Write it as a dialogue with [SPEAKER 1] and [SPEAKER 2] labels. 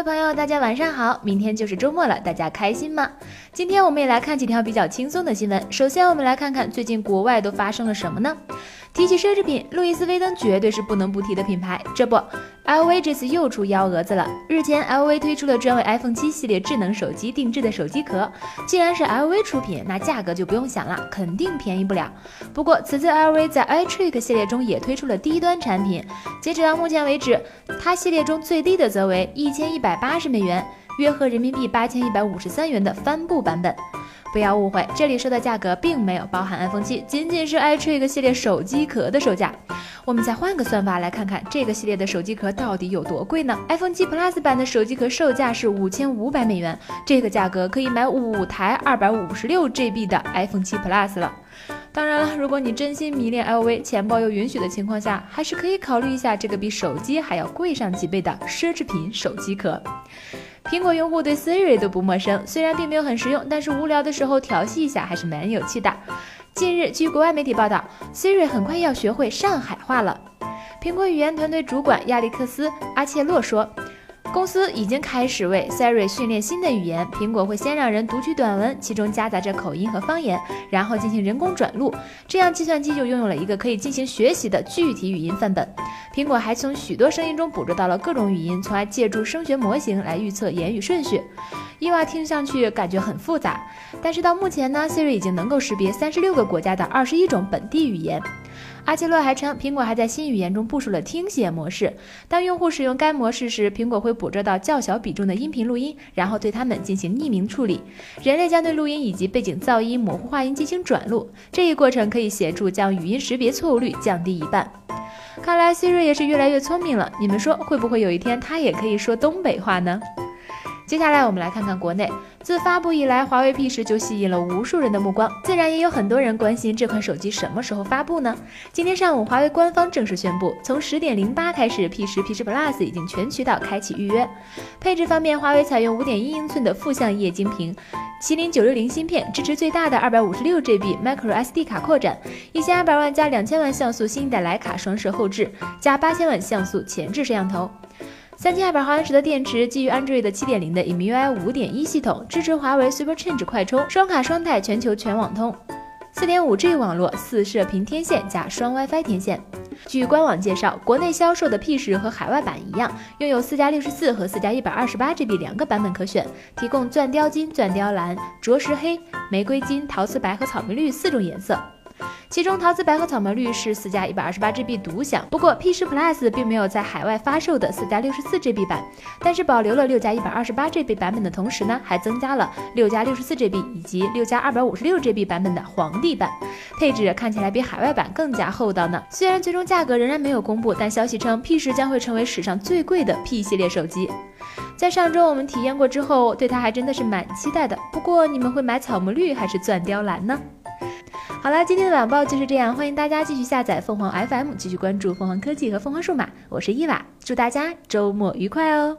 [SPEAKER 1] 位朋友，大家晚上好！明天就是周末了，大家开心吗？今天我们也来看几条比较轻松的新闻。首先，我们来看看最近国外都发生了什么呢？提起奢侈品，路易斯威登绝对是不能不提的品牌。这不，LV 这次又出幺蛾子了。日前，LV 推出了专为 iPhone 七系列智能手机定制的手机壳。既然是 LV 出品，那价格就不用想了，肯定便宜不了。不过，此次 LV 在 iTrick 系列中也推出了低端产品。截止到目前为止，它系列中最低的则为一千一百八十美元，约合人民币八千一百五十三元的帆布版本。不要误会，这里说的价格并没有包含 iPhone 七，仅仅是 iTrick 系列手机壳的售价。我们再换个算法来看看这个系列的手机壳到底有多贵呢？iPhone 七 Plus 版的手机壳售价是五千五百美元，这个价格可以买五台二百五十六 GB 的 iPhone 七 Plus 了。当然了，如果你真心迷恋 LV，钱包又允许的情况下，还是可以考虑一下这个比手机还要贵上几倍的奢侈品手机壳。苹果用户对 Siri 都不陌生，虽然并没有很实用，但是无聊的时候调戏一下还是蛮有趣的。近日，据国外媒体报道，Siri 很快要学会上海话了。苹果语言团队主管亚历克斯·阿切洛说。公司已经开始为 Siri 训练新的语言。苹果会先让人读取短文，其中夹杂着口音和方言，然后进行人工转录，这样计算机就拥有了一个可以进行学习的具体语音范本。苹果还从许多声音中捕捉到了各种语音，从而借助声学模型来预测言语顺序。伊娃听上去感觉很复杂，但是到目前呢，Siri 已经能够识别三十六个国家的二十一种本地语言。阿奇洛还称，苹果还在新语言中部署了听写模式。当用户使用该模式时，苹果会捕捉到较小比重的音频录音，然后对它们进行匿名处理。人类将对录音以及背景噪音、模糊话音进行转录。这一过程可以协助将语音识别错误率降低一半。看来 Siri 也是越来越聪明了。你们说，会不会有一天它也可以说东北话呢？接下来我们来看看国内。自发布以来，华为 P 十就吸引了无数人的目光，自然也有很多人关心这款手机什么时候发布呢？今天上午，华为官方正式宣布，从十点零八开始，P 十、P 十 Plus 已经全渠道开启预约。配置方面，华为采用五点一英寸的负向液晶屏，麒麟九六零芯片，支持最大的二百五十六 GB Micro SD 卡扩展，一千二百万加两千万像素新一代徕卡双摄后置，加八千万像素前置摄像头。三千二百毫安时的电池，基于 Android 七点零的 EMUI 五点一系统，支持华为 Super Change 快充，双卡双待，全球全网通，四点五 G 网络，四射频天线加双 WiFi 天线。据官网介绍，国内销售的 P 十和海外版一样，拥有四加六十四和四加一百二十八 GB 两个版本可选，提供钻雕金、钻雕蓝、着实黑、玫瑰金、陶瓷白和草莓绿四种颜色。其中陶瓷白和草莓绿是四加一百二十八 GB 独享，不过 P 十 Plus 并没有在海外发售的四加六十四 GB 版，但是保留了六加一百二十八 GB 版本的同时呢，还增加了六加六十四 GB 以及六加二百五十六 GB 版本的皇帝版，配置看起来比海外版更加厚道呢。虽然最终价格仍然没有公布，但消息称 P 十将会成为史上最贵的 P 系列手机。在上周我们体验过之后，对它还真的是蛮期待的。不过你们会买草莓绿还是钻雕蓝呢？好了，今天的晚报就是这样，欢迎大家继续下载凤凰 FM，继续关注凤凰科技和凤凰数码，我是伊娃，祝大家周末愉快哦。